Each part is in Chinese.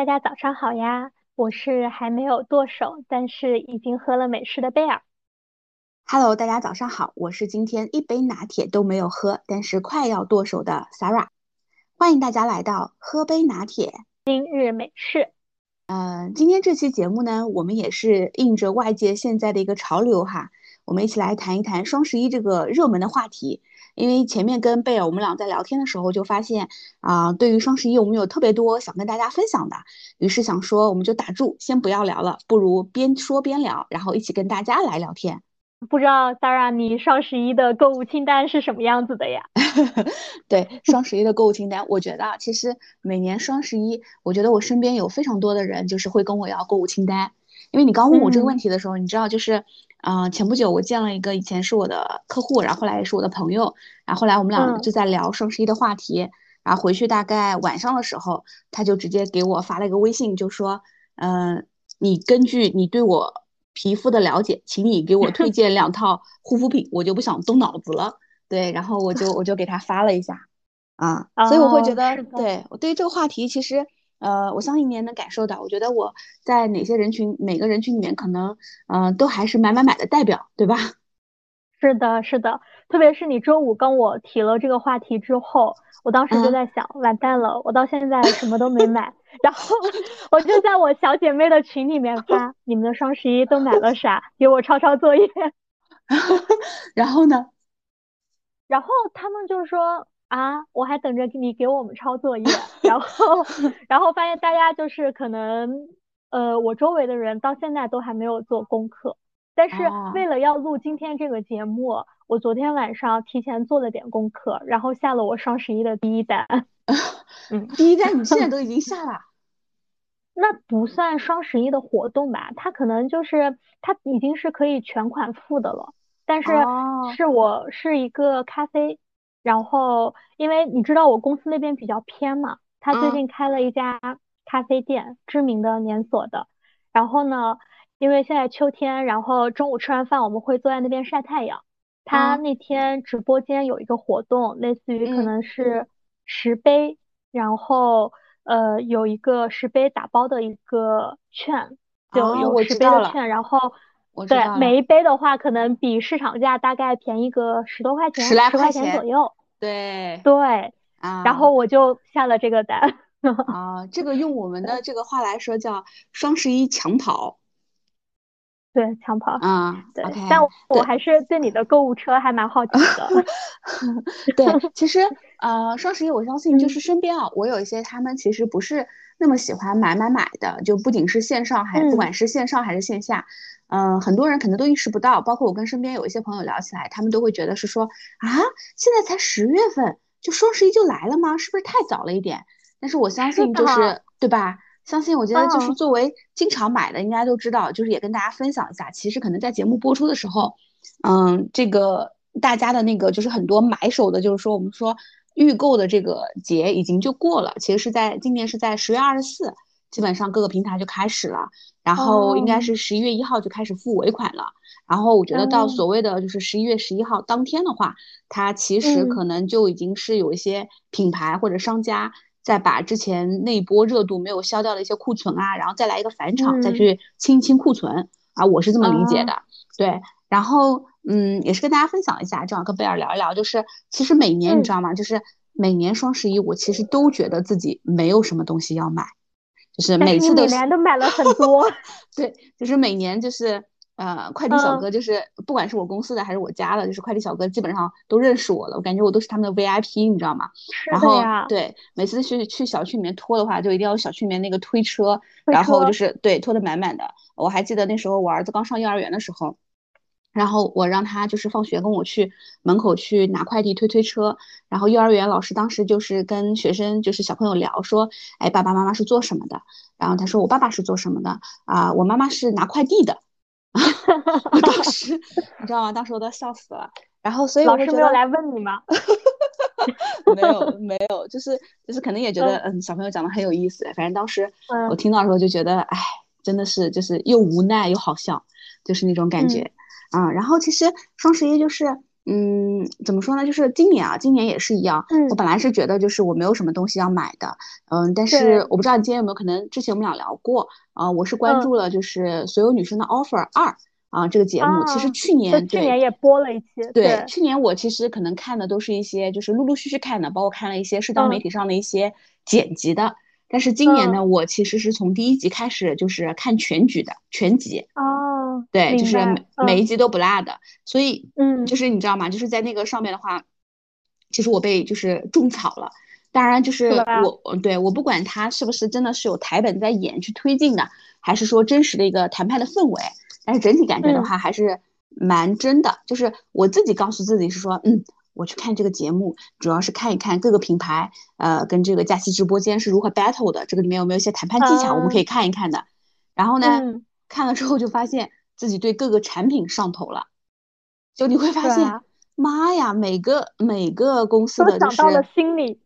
大家早上好呀！我是还没有剁手，但是已经喝了美式的贝尔。Hello，大家早上好，我是今天一杯拿铁都没有喝，但是快要剁手的 Sarah。欢迎大家来到喝杯拿铁今日美式。嗯，今天这期节目呢，我们也是应着外界现在的一个潮流哈，我们一起来谈一谈双十一这个热门的话题。因为前面跟贝尔我们俩在聊天的时候，就发现啊，对于双十一我们有特别多想跟大家分享的，于是想说我们就打住，先不要聊了，不如边说边聊，然后一起跟大家来聊天。不知道 Sarah，你双十一的购物清单是什么样子的呀？对，双十一的购物清单，我觉得其实每年双十一，我觉得我身边有非常多的人就是会跟我要购物清单。因为你刚问我这个问题的时候，你知道就是，嗯，前不久我见了一个以前是我的客户，然后后来也是我的朋友，然后后来我们俩就在聊双十一的话题，然后回去大概晚上的时候，他就直接给我发了一个微信，就说，嗯，你根据你对我皮肤的了解，请你给我推荐两套护肤品，我就不想动脑子了，对，然后我就我就给他发了一下，啊，所以我会觉得，对我对于这个话题其实。呃，我相信你也能感受到，我觉得我在哪些人群，每个人群里面，可能，嗯，都还是买买买的代表，对吧？是的，是的，特别是你周五跟我提了这个话题之后，我当时就在想，完蛋了，我到现在什么都没买，然后我就在我小姐妹的群里面发，你们的双十一都买了啥？给我抄抄作业。然后呢？然后他们就说。啊，我还等着你给我们抄作业，然后，然后发现大家就是可能，呃，我周围的人到现在都还没有做功课，但是为了要录今天这个节目，我昨天晚上提前做了点功课，然后下了我双十一的第一单。嗯，第一单你现在 都已经下了？那不算双十一的活动吧？它可能就是它已经是可以全款付的了，但是是我是一个咖啡。然后，因为你知道我公司那边比较偏嘛，他最近开了一家咖啡店，知名的连锁的。然后呢，因为现在秋天，然后中午吃完饭我们会坐在那边晒太阳。他那天直播间有一个活动，类似于可能是十杯，然后呃有一个十杯打包的一个券，就有十杯的券，然后。对，每一杯的话，可能比市场价大概便宜个十多块钱，十来块钱左右。对对啊，然后我就下了这个单。啊，这个用我们的这个话来说叫双十一抢跑。对，抢跑啊，对。但我还是对你的购物车还蛮好奇的。对，其实呃，双十一我相信就是身边啊，我有一些他们其实不是那么喜欢买买买的，就不仅是线上，还不管是线上还是线下。嗯，很多人可能都意识不到，包括我跟身边有一些朋友聊起来，他们都会觉得是说啊，现在才十月份，就双十一就来了吗？是不是太早了一点？但是我相信就是对吧？相信我觉得就是作为经常买的，应该都知道，就是也跟大家分享一下，其实可能在节目播出的时候，嗯，这个大家的那个就是很多买手的，就是说我们说预购的这个节已经就过了，其实是在今年是在十月二十四。基本上各个平台就开始了，然后应该是十一月一号就开始付尾款了。然后我觉得到所谓的就是十一月十一号当天的话，它其实可能就已经是有一些品牌或者商家在把之前那波热度没有消掉的一些库存啊，然后再来一个返场，再去清一清库存啊，我是这么理解的。对，然后嗯，也是跟大家分享一下，正好跟贝尔聊一聊，就是其实每年你知道吗？就是每年双十一，我其实都觉得自己没有什么东西要买。就是每次都每年都买了很多，对，就是每年就是呃，快递小哥就是不管是我公司的还是我家的，就是快递小哥基本上都认识我了，我感觉我都是他们的 VIP，你知道吗？然后对，每次去去小区里面拖的话，就一定要小区里面那个推车，然后就是对拖的满满的。我还记得那时候我儿子刚上幼儿园的时候。然后我让他就是放学跟我去门口去拿快递推推车，然后幼儿园老师当时就是跟学生就是小朋友聊说，哎，爸爸妈妈是做什么的？然后他说我爸爸是做什么的啊？我妈妈是拿快递的。当时你知道吗？当时我都笑死了。然后所以老师没有来问你吗？没有没有，就是就是可能也觉得嗯小朋友讲的很有意思。反正当时我听到的时候就觉得，哎，真的是就是又无奈又好笑，就是那种感觉。啊，然后其实双十一就是，嗯，怎么说呢？就是今年啊，今年也是一样。嗯，我本来是觉得就是我没有什么东西要买的，嗯，但是我不知道你今天有没有可能，之前我们俩聊过啊，我是关注了就是所有女生的 offer 二啊这个节目。其实去年去年也播了一期。对，去年我其实可能看的都是一些就是陆陆续续看的，包括看了一些社交媒体上的一些剪辑的。但是今年呢，我其实是从第一集开始就是看全局的全集哦，对，就是每每一集都不落的，所以嗯，就是你知道吗？就是在那个上面的话，其实我被就是种草了。当然，就是我对我不管他是不是真的是有台本在演去推进的，还是说真实的一个谈判的氛围，但是整体感觉的话还是蛮真的。就是我自己告诉自己是说，嗯。我去看这个节目，主要是看一看各个品牌，呃，跟这个假期直播间是如何 battle 的，这个里面有没有一些谈判技巧，我们可以看一看的。然后呢，看了之后就发现自己对各个产品上头了，就你会发现，妈呀，每个每个公司的就是到了心里。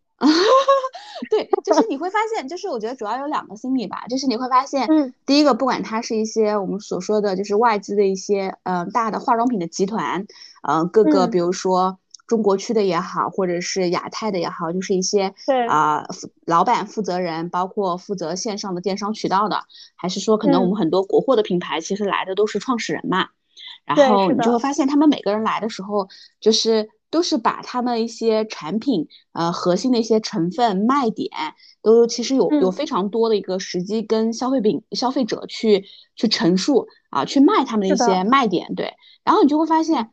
对，就是你会发现，就是我觉得主要有两个心理吧，就是你会发现，嗯，第一个，不管它是一些我们所说的就是外资的一些，嗯，大的化妆品的集团，嗯，各个比如说。中国区的也好，或者是亚太的也好，就是一些啊老板负责人，包括负责线上的电商渠道的，还是说可能我们很多国货的品牌，其实来的都是创始人嘛。然后你就会发现，他们每个人来的时候，就是都是把他们一些产品呃核心的一些成分卖点，都其实有有非常多的一个时机跟消费品消费者去去陈述啊，去卖他们的一些卖点。对，然后你就会发现。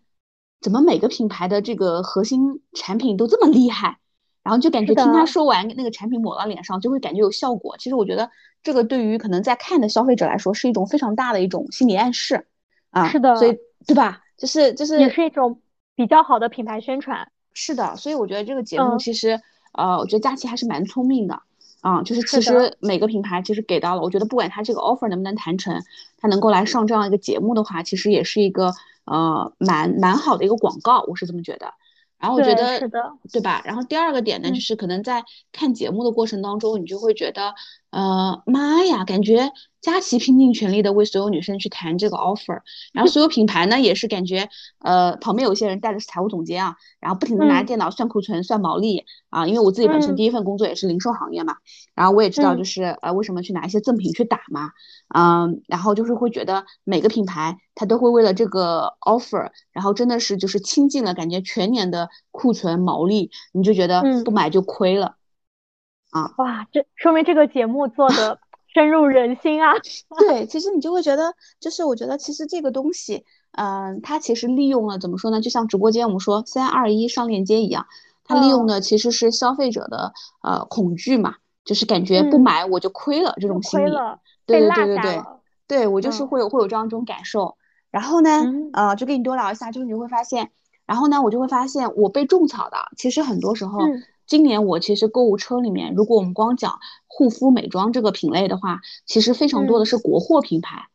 怎么每个品牌的这个核心产品都这么厉害？然后就感觉听他说完那个产品抹到脸上就会感觉有效果。其实我觉得这个对于可能在看的消费者来说是一种非常大的一种心理暗示啊。是的，所以对吧？就是就是也是一种比较好的品牌宣传。是的，所以我觉得这个节目其实呃，我觉得佳琪还是蛮聪明的啊。就是其实每个品牌其实给到了，我觉得不管他这个 offer 能不能谈成，他能够来上这样一个节目的话，其实也是一个。呃，蛮蛮好的一个广告，我是这么觉得。然后我觉得，是的，对吧？然后第二个点呢，就是可能在看节目的过程当中，你就会觉得，呃，妈呀，感觉佳琪拼尽全力的为所有女生去谈这个 offer，然后所有品牌呢也是感觉，呃，旁边有些人带的是财务总监啊，然后不停的拿电脑算库存、算毛利啊。因为我自己本身第一份工作也是零售行业嘛，然后我也知道就是呃为什么去拿一些赠品去打嘛，嗯，然后就是会觉得每个品牌它都会为了这个 offer，然后真的是就是倾尽了感觉全年的。库存毛利，你就觉得不买就亏了啊！哇，这说明这个节目做的深入人心啊！对，其实你就会觉得，就是我觉得其实这个东西，嗯，它其实利用了怎么说呢？就像直播间我们说三二一上链接一样，它利用的其实是消费者的呃恐惧嘛，就是感觉不买我就亏了这种心理。对对对对对，对我就是会有会有这样一种感受。然后呢，呃，就跟你多聊一下，就是你会发现。然后呢，我就会发现我被种草的，其实很多时候，今年我其实购物车里面，如果我们光讲护肤美妆这个品类的话，其实非常多的是国货品牌。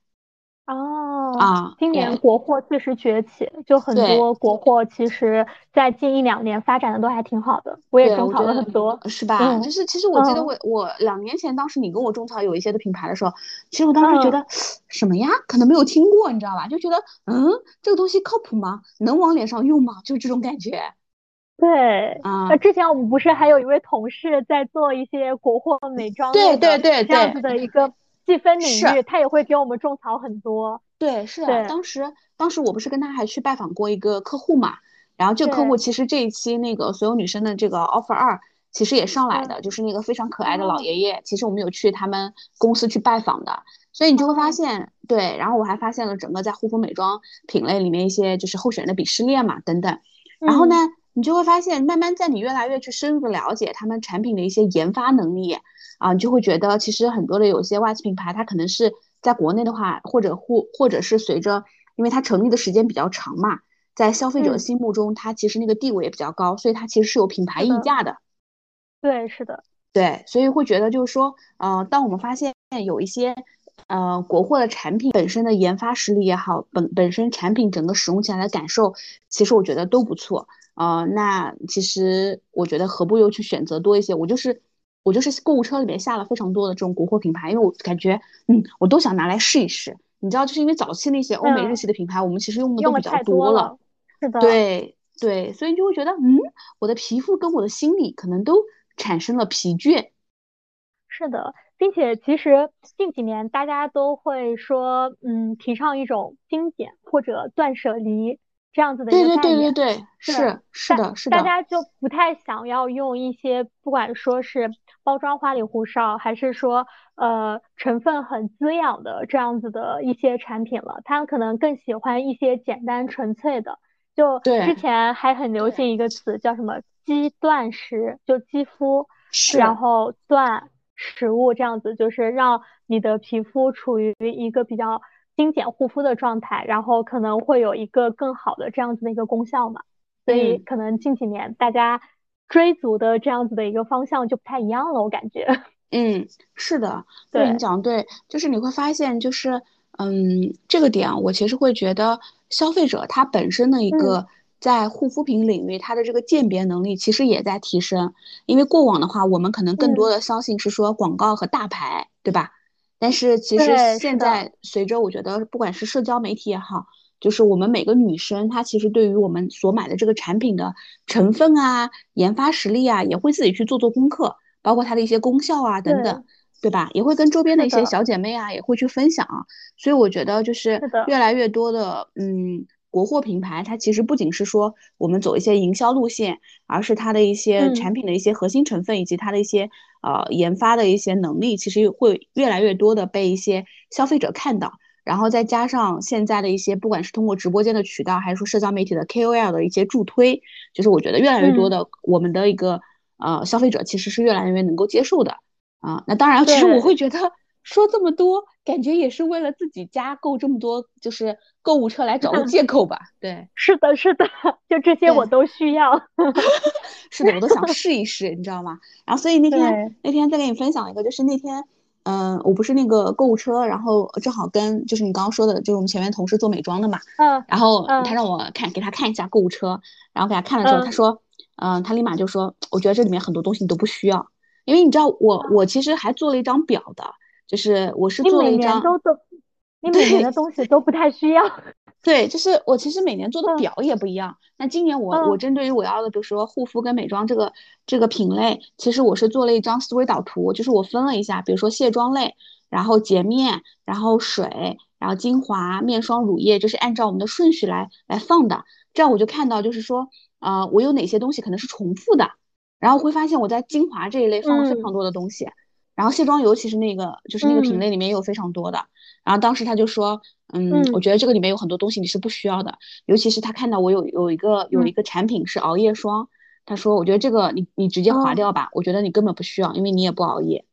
哦啊，今年国货确实崛起，就很多国货，其实在近一两年发展的都还挺好的。我也种草了很多，是吧？就是其实我记得我我两年前当时你跟我种草有一些的品牌的时候，其实我当时觉得什么呀？可能没有听过，你知道吧？就觉得嗯，这个东西靠谱吗？能往脸上用吗？就是这种感觉。对啊，那之前我们不是还有一位同事在做一些国货美妆对对对这样子的一个。细分领域，他也会给我们种草很多。对，是的，当时当时我不是跟他还去拜访过一个客户嘛，然后这个客户其实这一期那个所有女生的这个 offer 二其实也上来的，就是那个非常可爱的老爷爷，其实我们有去他们公司去拜访的，所以你就会发现，对，然后我还发现了整个在护肤美妆品类里面一些就是候选人的鄙视链嘛等等，然后呢，你就会发现慢慢在你越来越去深入的了解他们产品的一些研发能力。啊，你就会觉得其实很多的有些外资品牌，它可能是在国内的话，或者或或者是随着，因为它成立的时间比较长嘛，在消费者心目中，它其实那个地位也比较高，所以它其实是有品牌溢价的。对，是的。对，所以会觉得就是说，呃，当我们发现有一些呃国货的产品本身的研发实力也好，本本身产品整个使用起来的感受，其实我觉得都不错。呃，那其实我觉得何不又去选择多一些？我就是。我就是购物车里面下了非常多的这种国货品牌，因为我感觉，嗯，我都想拿来试一试。你知道，就是因为早期那些欧美日系的品牌，我们其实用的都比较多了。是的。对对，所以就会觉得，嗯，我的皮肤跟我的心理可能都产生了疲倦。是的，并且其实近几年大家都会说，嗯，提倡一种精简或者断舍离这样子的一个概念。对对对对对，是是的，是的。大家就不太想要用一些不管说是包装花里胡哨，还是说呃成分很滋养的这样子的一些产品了，他们可能更喜欢一些简单纯粹的。就之前还很流行一个词叫什么“肌断食”，就肌肤，然后断食物这样子，就是让你的皮肤处于一个比较精简护肤的状态，然后可能会有一个更好的这样子的一个功效嘛。所以可能近几年大家追逐的这样子的一个方向就不太一样了，我感觉。嗯，是的，对你讲对，就是你会发现，就是嗯，这个点我其实会觉得。消费者他本身的一个在护肤品领域，他的这个鉴别能力其实也在提升。因为过往的话，我们可能更多的相信是说广告和大牌，对吧？但是其实现在随着我觉得，不管是社交媒体也好，就是我们每个女生，她其实对于我们所买的这个产品的成分啊、研发实力啊，也会自己去做做功课，包括它的一些功效啊等等。对吧？也会跟周边的一些小姐妹啊，也会去分享。所以我觉得就是越来越多的，嗯，国货品牌，它其实不仅是说我们走一些营销路线，而是它的一些产品的一些核心成分以及它的一些呃研发的一些能力，其实会越来越多的被一些消费者看到。然后再加上现在的一些，不管是通过直播间的渠道，还是说社交媒体的 KOL 的一些助推，就是我觉得越来越多的我们的一个呃消费者其实是越来越能够接受的。啊，那当然，其实我会觉得说这么多，感觉也是为了自己加购这么多，就是购物车来找个借口吧。对，是的，是的，就这些我都需要。是的，我都想试一试，你知道吗？然后，所以那天那天再给你分享一个，就是那天，嗯，我不是那个购物车，然后正好跟就是你刚刚说的，就是我们前面同事做美妆的嘛。嗯。然后他让我看给他看一下购物车，然后给他看了之后，他说，嗯，他立马就说，我觉得这里面很多东西你都不需要。因为你知道我，我其实还做了一张表的，就是我是做了一张。你每年都都，你每年的东西都不太需要。对，就是我其实每年做的表也不一样。那今年我我针对于我要的，比如说护肤跟美妆这个这个品类，其实我是做了一张思维导图，就是我分了一下，比如说卸妆类，然后洁面，然后水，然后精华、面霜、乳液，就是按照我们的顺序来来放的。这样我就看到，就是说，呃，我有哪些东西可能是重复的。然后会发现我在精华这一类放了非常多的东西，然后卸妆油其实那个就是那个品类里面也有非常多的。然后当时他就说，嗯，我觉得这个里面有很多东西你是不需要的，尤其是他看到我有有一个有一个产品是熬夜霜，他说我觉得这个你你直接划掉吧，我觉得你根本不需要，因为你也不熬夜。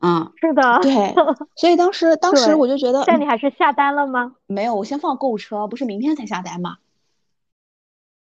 嗯，是的，对，所以当时当时我就觉得，但你还是下单了吗？没有，我先放购物车，不是明天才下单吗？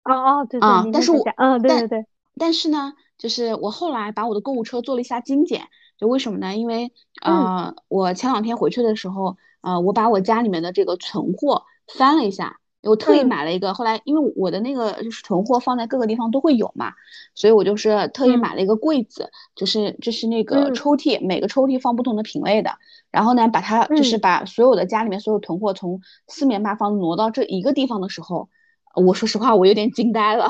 哦哦，对对，但是我嗯，对对对。但是呢，就是我后来把我的购物车做了一下精简，就为什么呢？因为呃，我前两天回去的时候，呃，我把我家里面的这个存货翻了一下，我特意买了一个。后来因为我的那个就是存货放在各个地方都会有嘛，所以我就是特意买了一个柜子，就是就是那个抽屉，每个抽屉放不同的品类的。然后呢，把它就是把所有的家里面所有囤货从四面八方挪到这一个地方的时候，我说实话，我有点惊呆了。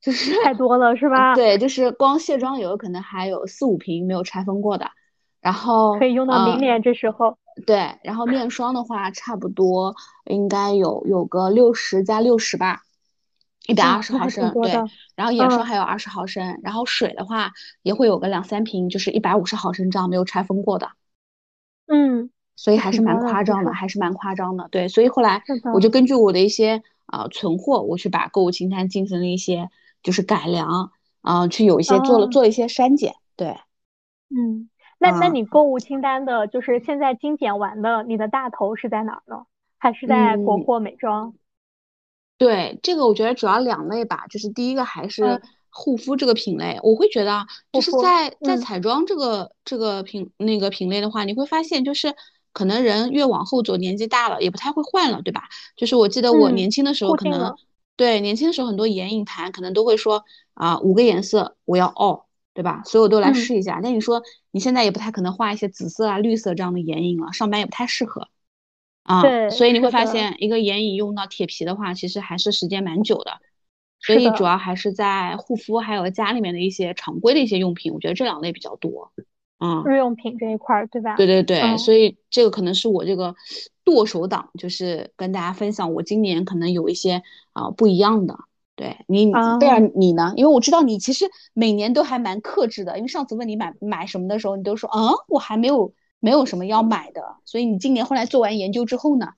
就是 太多了，是吧？对，就是光卸妆油可能还有四五瓶没有拆封过的，然后可以用到明年这时候。对，然后面霜的话，差不多应该有有个六十加六十吧，一百二十毫升。对，然后眼霜还有二十毫升，然后水的话也会有个两三瓶，就是一百五十毫升这样没有拆封过的。嗯，所以还是蛮夸张的，还是蛮夸张的。对，所以后来我就根据我的一些啊存货，我去把购物清单进行了一些。就是改良，啊，去有一些做了做一些删减，对，嗯，那那你购物清单的，就是现在精简完的，你的大头是在哪儿呢？还是在国货美妆？对，这个我觉得主要两类吧，就是第一个还是护肤这个品类，我会觉得就是在在彩妆这个这个品那个品类的话，你会发现就是可能人越往后走，年纪大了也不太会换了，对吧？就是我记得我年轻的时候可能。对，年轻的时候很多眼影盘可能都会说啊，五个颜色我要 all，，对吧？所以我都来试一下。那你说你现在也不太可能画一些紫色啊、绿色这样的眼影了，上班也不太适合啊。对，所以你会发现一个眼影用到铁皮的话，其实还是时间蛮久的所以主要还是在护肤还有家里面的一些常规的一些用品，我觉得这两类比较多。嗯，日用品这一块儿，对吧？对对对，所以这个可能是我这个剁手党，就是跟大家分享我今年可能有一些啊不一样的。对你，贝尔你呢？因为我知道你其实每年都还蛮克制的，因为上次问你买买什么的时候，你都说嗯，我还没有没有什么要买的。所以你今年后来做完研究之后呢？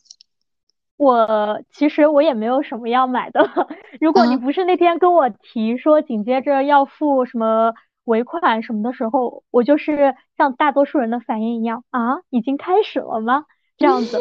我其实我也没有什么要买的。如果你不是那天跟我提说紧接着要付什么尾款什么的时候，我就是像大多数人的反应一样啊，已经开始了吗？这样子。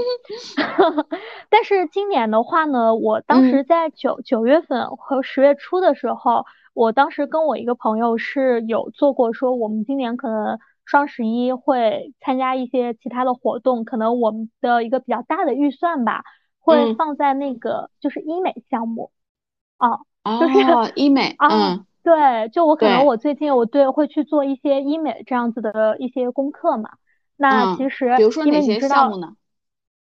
但是今年的话呢，我当时在九九月份和十月初的时候，我当时跟我一个朋友是有做过说，我们今年可能双十一会参加一些其他的活动，可能我们的一个比较大的预算吧。会放在那个就是医美项目，啊，就是医美，嗯，对，就我可能我最近我对会去做一些医美这样子的一些功课嘛。那其实，比如说哪些项目呢？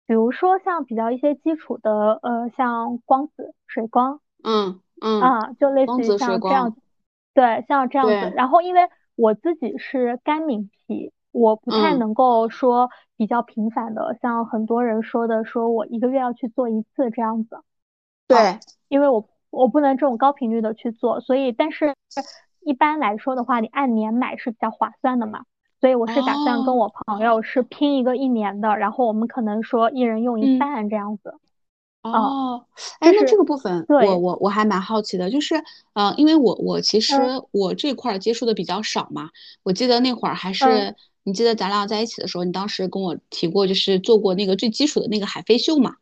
比如说像比较一些基础的，呃，像光子、水光，嗯嗯，啊，就类似于像这样，对，像这样子。然后因为我自己是干敏皮。我不太能够说比较频繁的，像很多人说的，说我一个月要去做一次这样子。对，因为我我不能这种高频率的去做，所以但是一般来说的话，你按年买是比较划算的嘛。所以我是打算跟我朋友是拼一个一年的，然后我们可能说一人用一半这样子。哦，哎，那这个部分我我我还蛮好奇的，就是，呃，因为我我其实我这块接触的比较少嘛，我记得那会儿还是。你记得咱俩在一起的时候，你当时跟我提过，就是做过那个最基础的那个海飞秀嘛，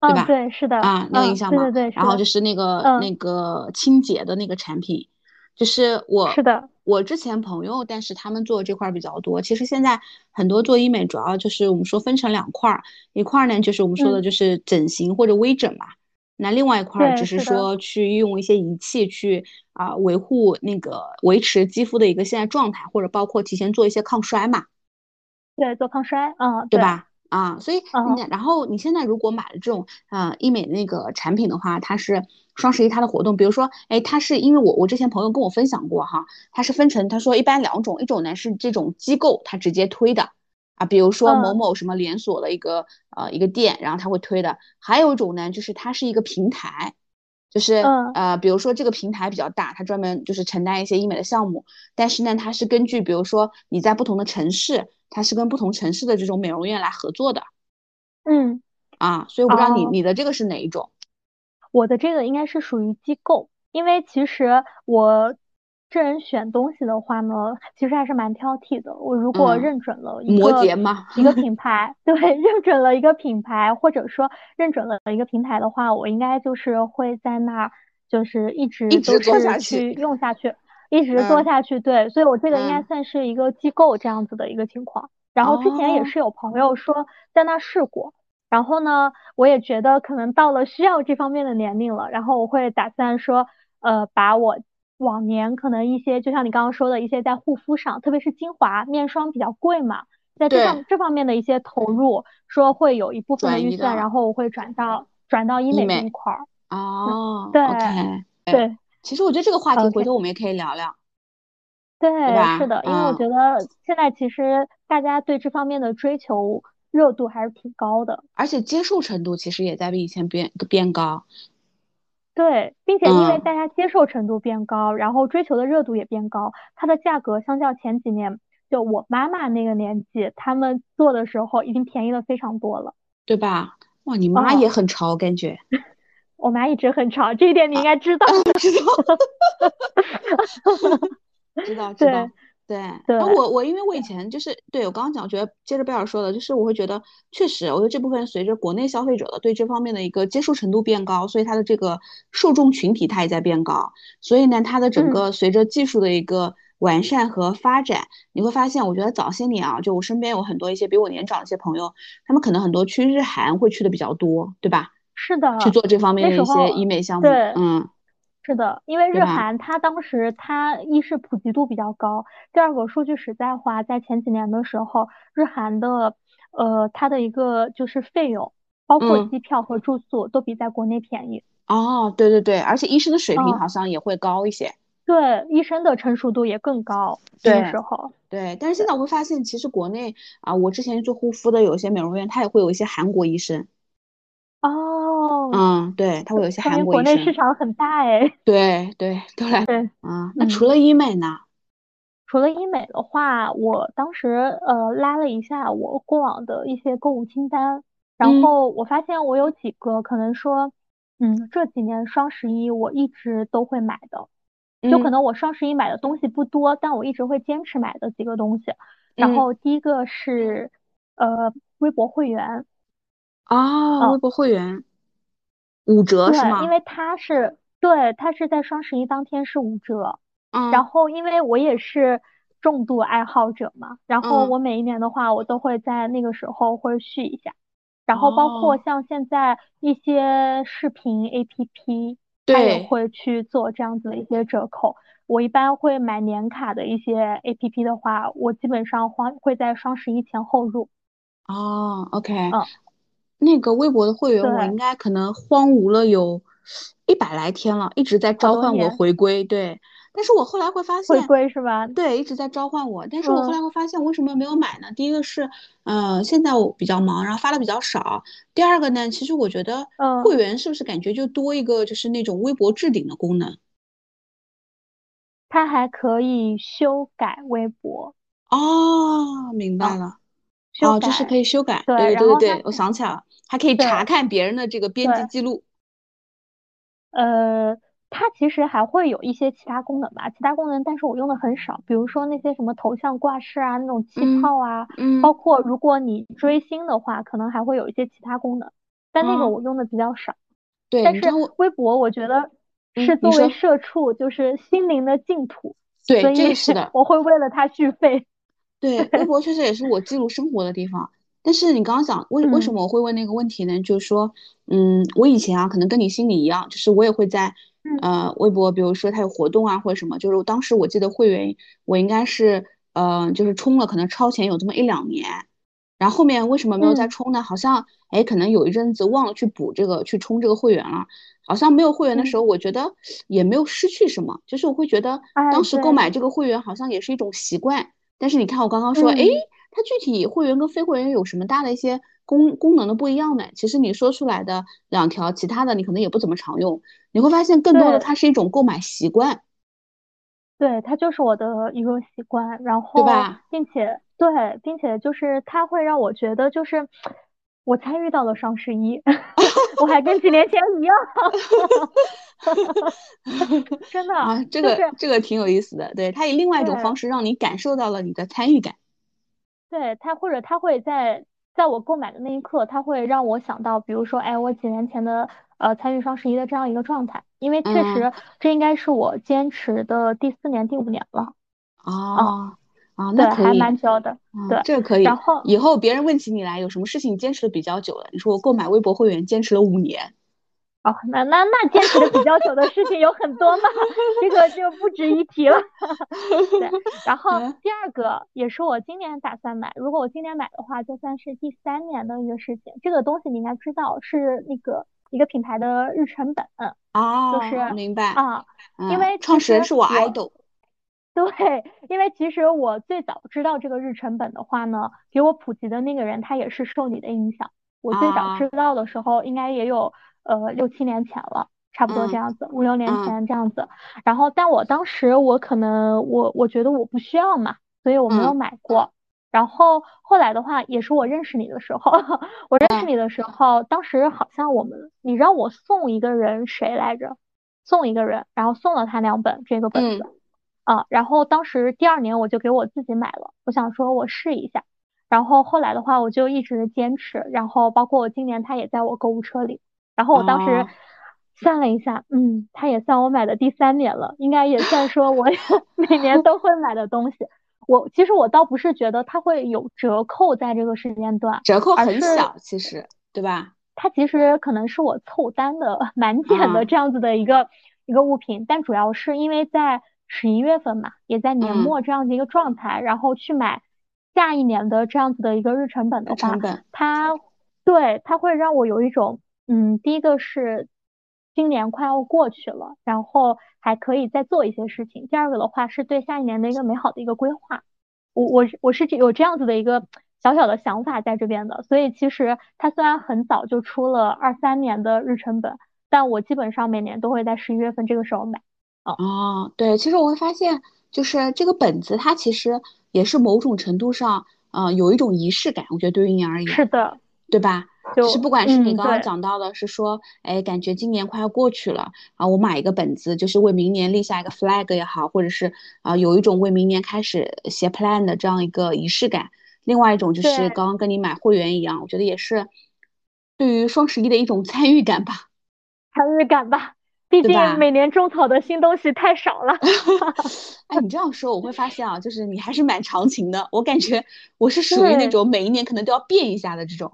对吧？对，是的。啊，那个印象吗？对对对。然后就是那个那个清洁的那个产品，就是我。是的。我之前朋友，但是他们做这块比较多。其实现在很多做医美，主要就是我们说分成两块儿，一块儿呢就是我们说的就是整形或者微整嘛。那另外一块儿只是说去用一些仪器去啊维护那个维持肌肤的一个现在状态，或者包括提前做一些抗衰嘛。对，做抗衰，嗯，对吧？啊，所以你然后你现在如果买了这种啊医美那个产品的话，它是双十一它的活动，比如说，哎，它是因为我我之前朋友跟我分享过哈，它是分成他说一般两种，一种呢是这种机构它直接推的。啊，比如说某某什么连锁的一个呃一个店，然后他会推的。还有一种呢，就是它是一个平台，就是呃，比如说这个平台比较大，它专门就是承担一些医美的项目。但是呢，它是根据比如说你在不同的城市，它是跟不同城市的这种美容院来合作的。嗯，啊，所以我不知道你你的这个是哪一种？我的这个应该是属于机构，因为其实我。这人选东西的话呢，其实还是蛮挑剔的。我如果认准了一个一个品 牌，对，认准了一个品牌，或者说认准了一个平台的话，我应该就是会在那儿，就是一直都是去用下去，一直做下去。对，所以我这个应该算是一个机构这样子的一个情况。然后之前也是有朋友说在那试过，然后呢，我也觉得可能到了需要这方面的年龄了，然后我会打算说，呃，把我。往年可能一些，就像你刚刚说的一些在护肤上，特别是精华、面霜比较贵嘛，在这方这方面的一些投入，说会有一部分的预算，然后我会转到转到医美这一块儿。哦，对对，其实我觉得这个话题回头我们也可以聊聊。对，是的，因为我觉得现在其实大家对这方面的追求热度还是挺高的，而且接受程度其实也在比以前变变高。对，并且因为大家接受程度变高，然后追求的热度也变高，它的价格相较前几年，就我妈妈那个年纪，他们做的时候已经便宜了非常多了，对吧？哇，你妈也很潮，感觉。我妈一直很潮，这一点你应该知道。知道。知道，知道。对，我我因为我以前就是对我刚刚讲，我觉得接着贝尔说的，就是我会觉得确实，我觉得这部分随着国内消费者的对这方面的一个接受程度变高，所以它的这个受众群体它也在变高，所以呢，它的整个随着技术的一个完善和发展，你会发现，我觉得早些年啊，就我身边有很多一些比我年长的一些朋友，他们可能很多去日韩会去的比较多，对吧？是的，去做这方面的一些医美项目，嗯。是的，因为日韩它当时它一是普及度比较高，第二个说句实在话，在前几年的时候，日韩的呃它的一个就是费用，包括机票和住宿都比在国内便宜。哦，对对对，而且医生的水平好像也会高一些。对，医生的成熟度也更高。对，时候对，但是现在我会发现，其实国内啊，我之前做护肤的有些美容院，它也会有一些韩国医生。哦，嗯，对，它会有一些韩国医生。国内市场很大哎。对对都来。对，嗯，那除了医美呢？除了医美的话，我当时呃拉了一下我过往的一些购物清单，然后我发现我有几个可能说，嗯，这几年双十一我一直都会买的。就可能我双十一买的东西不多，但我一直会坚持买的几个东西。然后第一个是呃微博会员啊，微博会员五折是吗？对，因为它是对它是在双十一当天是五折。嗯。然后因为我也是重度爱好者嘛，然后我每一年的话，我都会在那个时候会续一下。然后包括像现在一些视频 APP。它也会去做这样子的一些折扣。我一般会买年卡的一些 A P P 的话，我基本上花会在双十一前后入。哦，OK，嗯，那个微博的会员我应该可能荒芜了有一百来天了，一直在召唤我回归。对。但是我后来会发现，回归是吧？对，一直在召唤我。但是我后来会发现，为什么没有买呢？第一个是，呃，现在我比较忙，然后发的比较少。第二个呢，其实我觉得，会员是不是感觉就多一个，就是那种微博置顶的功能？它还可以修改微博。哦，明白了。哦，就是可以修改。对对对对，我想起来了，还可以查看别人的这个编辑记录。呃。它其实还会有一些其他功能吧，其他功能，但是我用的很少。比如说那些什么头像挂饰啊，那种气泡啊，嗯，包括如果你追星的话，可能还会有一些其他功能，但那个我用的比较少。对，但是微博我觉得是作为社畜，就是心灵的净土。对，这个是的，我会为了它续费。对，微博 确实也是我记录生活的地方。但是你刚刚讲为为什么我会问那个问题呢？就是说，嗯，我以前啊，可能跟你心里一样，就是我也会在。呃，微博，比如说它有活动啊，或者什么，就是当时我记得会员，我应该是，呃，就是充了，可能超前有这么一两年，然后后面为什么没有再充呢？好像，哎，可能有一阵子忘了去补这个，去充这个会员了。好像没有会员的时候，我觉得也没有失去什么，就是我会觉得当时购买这个会员好像也是一种习惯。但是你看我刚刚说，哎，它具体会员跟非会员有什么大的一些？功功能的不一样呢，其实你说出来的两条，其他的你可能也不怎么常用，你会发现更多的它是一种购买习惯。对，它就是我的一个习惯，然后对吧？并且对，并且就是它会让我觉得就是我参与到了双十一，我还跟几年前一样，真的啊，这个这个挺有意思的，对，它以另外一种方式让你感受到了你的参与感。对它，或者它会在。在我购买的那一刻，它会让我想到，比如说，哎，我几年前的呃参与双十一的这样一个状态，因为确实这应该是我坚持的第四年、第五年了。哦，啊，对，还蛮久的，对，这个可以。然后以后别人问起你来，有什么事情坚持的比较久了？你说我购买微博会员坚持了五年。哦，那那那坚持的比较久的事情有很多嘛，这个就不值一提了。对，然后第二个也是我今年打算买，如果我今年买的话，就算是第三年的一个事情。这个东西你应该知道，是那个一个品牌的日程本。哦，就是明白啊，因为创始人是我 idol。对，因为其实我最早知道这个日程本的话呢，给我普及的那个人他也是受你的影响。我最早知道的时候，应该也有。呃，六七年前了，差不多这样子，五六年前这样子。然后，但我当时我可能我我觉得我不需要嘛，所以我没有买过。然后后来的话，也是我认识你的时候，我认识你的时候，当时好像我们你让我送一个人谁来着？送一个人，然后送了他两本这个本子啊。然后当时第二年我就给我自己买了，我想说我试一下。然后后来的话，我就一直坚持。然后包括我今年他也在我购物车里。然后我当时算了一下，嗯，它也算我买的第三年了，应该也算说我 每年都会买的东西。我其实我倒不是觉得它会有折扣在这个时间段，折扣很小，其实对吧？它其实可能是我凑单的满减的这样子的一个一个物品，但主要是因为在十一月份嘛，也在年末这样子一个状态，然后去买下一年的这样子的一个日成本的话，它对它会让我有一种。嗯，第一个是今年快要过去了，然后还可以再做一些事情。第二个的话是对下一年的一个美好的一个规划。我我我是有这样子的一个小小的想法在这边的，所以其实它虽然很早就出了二三年的日程本，但我基本上每年都会在十一月份这个时候买。哦，对，其实我会发现，就是这个本子它其实也是某种程度上，呃，有一种仪式感。我觉得对于你而言，是的，对吧？就是不管是你刚刚讲到的，是说，哎，感觉今年快要过去了，啊，我买一个本子，就是为明年立下一个 flag 也好，或者是啊，有一种为明年开始写 plan 的这样一个仪式感。另外一种就是刚刚跟你买会员一样，我觉得也是对于双十一的一种参与感吧。参与感吧，毕竟每年种草的新东西太少了。哎，你这样说我会发现啊，就是你还是蛮长情的。我感觉我是属于那种每一年可能都要变一下的这种。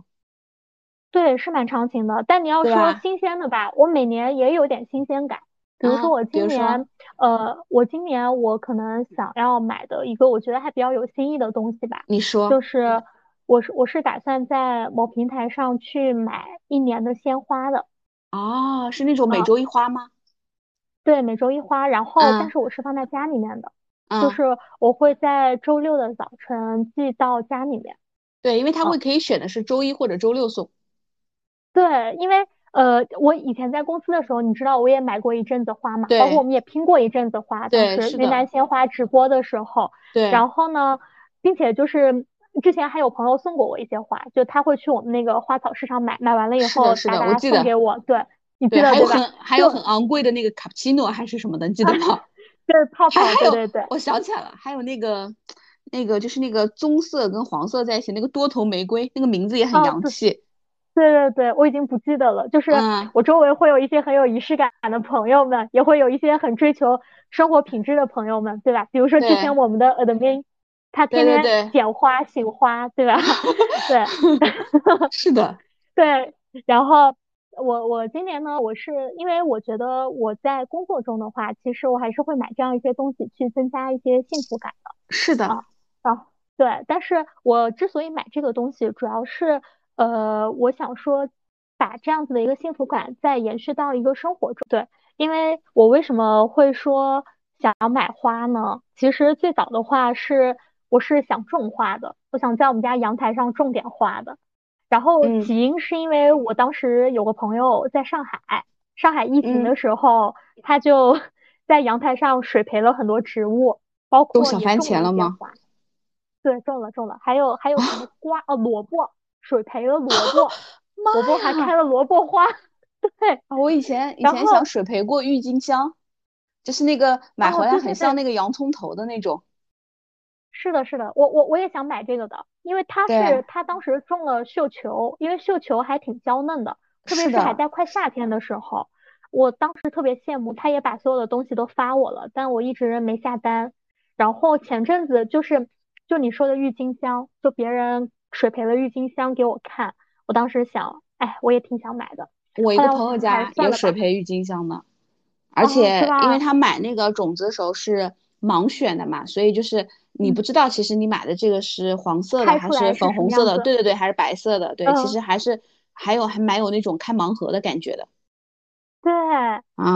对，是蛮长情的，但你要说新鲜的吧，我每年也有点新鲜感。比如说我今年，呃，我今年我可能想要买的一个我觉得还比较有新意的东西吧。你说。就是我是我是打算在某平台上去买一年的鲜花的。哦，是那种每周一花吗？对，每周一花，然后但是我是放在家里面的，就是我会在周六的早晨寄到家里面。对，因为他会可以选的是周一或者周六送。对，因为呃，我以前在公司的时候，你知道我也买过一阵子花嘛，包括我们也拼过一阵子花，当时云南鲜花直播的时候。对。然后呢，并且就是之前还有朋友送过我一些花，就他会去我们那个花草市场买，买完了以后达达送给我。对，你记得对吧？还有很还有很昂贵的那个卡布奇诺还是什么的，你记得吗？就是泡泡。对对对。我想起来了，还有那个那个就是那个棕色跟黄色在一起那个多头玫瑰，那个名字也很洋气。对对对，我已经不记得了。就是我周围会有一些很有仪式感的朋友们，也会有一些很追求生活品质的朋友们，对吧？比如说之前我们的 admin，他天天剪花、醒花，对吧？对，是的，对。然后我我今年呢，我是因为我觉得我在工作中的话，其实我还是会买这样一些东西去增加一些幸福感的。是的，啊，对。但是我之所以买这个东西，主要是。呃，我想说，把这样子的一个幸福感再延续到一个生活中。对，因为我为什么会说想要买花呢？其实最早的话是，我是想种花的，我想在我们家阳台上种点花的。然后起因是因为我当时有个朋友在上海，上海疫情的时候，他就 在阳台上水培了很多植物，包括小番茄了吗？对，种了种了，还有还有什么瓜哦，萝卜。水培了萝卜，萝卜还开了萝卜花。对啊，我以前以前想水培过郁金香，就是那个买回来很像那个洋葱头的那种。是的，是的，我我我也想买这个的，因为它是它当时种了绣球，因为绣球还挺娇嫩的，特别是还在快夏天的时候，我当时特别羡慕，他也把所有的东西都发我了，但我一直没下单。然后前阵子就是就你说的郁金香，就别人。水培了郁金香给我看，我当时想，哎，我也挺想买的。我一个朋友家有水培郁金香的，而且因为他买那个种子的时候是盲选的嘛，所以就是你不知道其实你买的这个是黄色的还是粉红色的，对对对，还是白色的，对，其实还是还有还蛮有那种开盲盒的感觉的。对，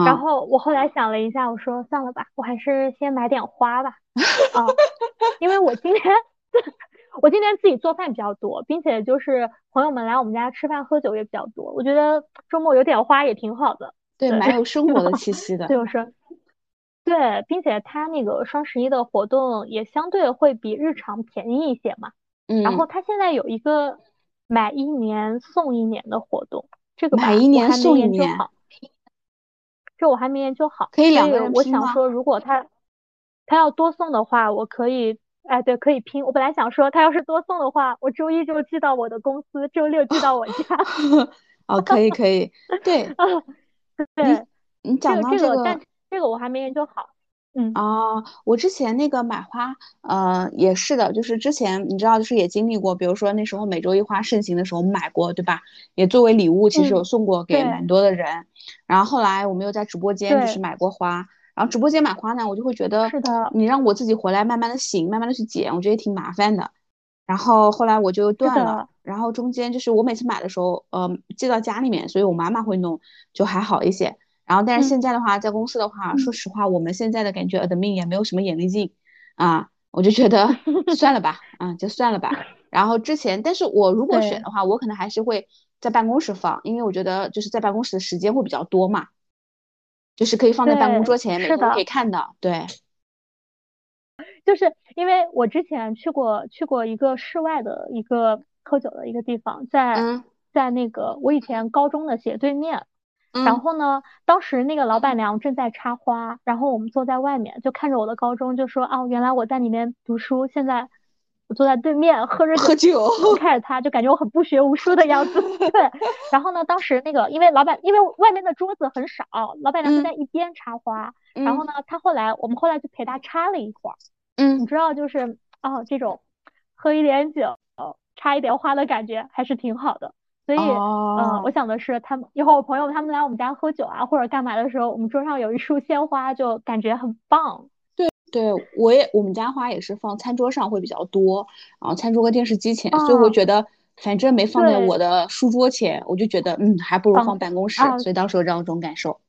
然后我后来想了一下，我说算了吧，我还是先买点花吧。啊，因为我今天。我今年自己做饭比较多，并且就是朋友们来我们家吃饭喝酒也比较多。我觉得周末有点花也挺好的，对，蛮有生活的气息的。就是对，并且它那个双十一的活动也相对会比日常便宜一些嘛。嗯。然后它现在有一个买一年送一年的活动，这个买一年送一年，这我还没研究好。可以两个人我想说，如果他他要多送的话，我可以。哎，对，可以拼。我本来想说，他要是多送的话，我周一就寄到我的公司，周六寄到我家。哦，可以，可以。对，对，你讲到这个，但这个我还没研究好。嗯。哦，我之前那个买花，呃，也是的，就是之前你知道，就是也经历过，比如说那时候每周一花盛行的时候买过，对吧？也作为礼物，其实有送过给蛮多的人。然后后来我们又在直播间就是买过花。然后直播间买花呢，我就会觉得，是的，你让我自己回来慢慢的醒，慢慢的去剪，我觉得挺麻烦的。然后后来我就断了。然后中间就是我每次买的时候，呃，寄到家里面，所以我妈妈会弄，就还好一些。然后但是现在的话，在公司的话，说实话，我们现在的感觉 admin 也没有什么眼力劲啊，我就觉得 算了吧，啊，就算了吧。然后之前，但是我如果选的话，我可能还是会在办公室放，因为我觉得就是在办公室的时间会比较多嘛，就是可以放在办公桌前，每天都可以看到。对，就是因为我之前去过去过一个室外的一个喝酒的一个地方，在在那个我以前高中的斜对面。然后呢，当时那个老板娘正在插花，然后我们坐在外面就看着我的高中，就说哦，原来我在里面读书，现在我坐在对面喝着喝酒，看着他就感觉我很不学无术的样子。对，然后呢，当时那个因为老板因为外面的桌子很少，老板娘就在一边插花，然后呢，他后来我们后来就陪他插了一会儿。嗯，你知道就是哦，这种喝一点酒插一点花的感觉还是挺好的。所以，嗯，我想的是，他们一会儿我朋友他们来我们家喝酒啊，或者干嘛的时候，我们桌上有一束鲜花，就感觉很棒。对，我也我们家花也是放餐桌上会比较多，然后餐桌和电视机前，所以我觉得反正没放在我的书桌前，我就觉得嗯，还不如放办公室，所以当时有这样一种感受。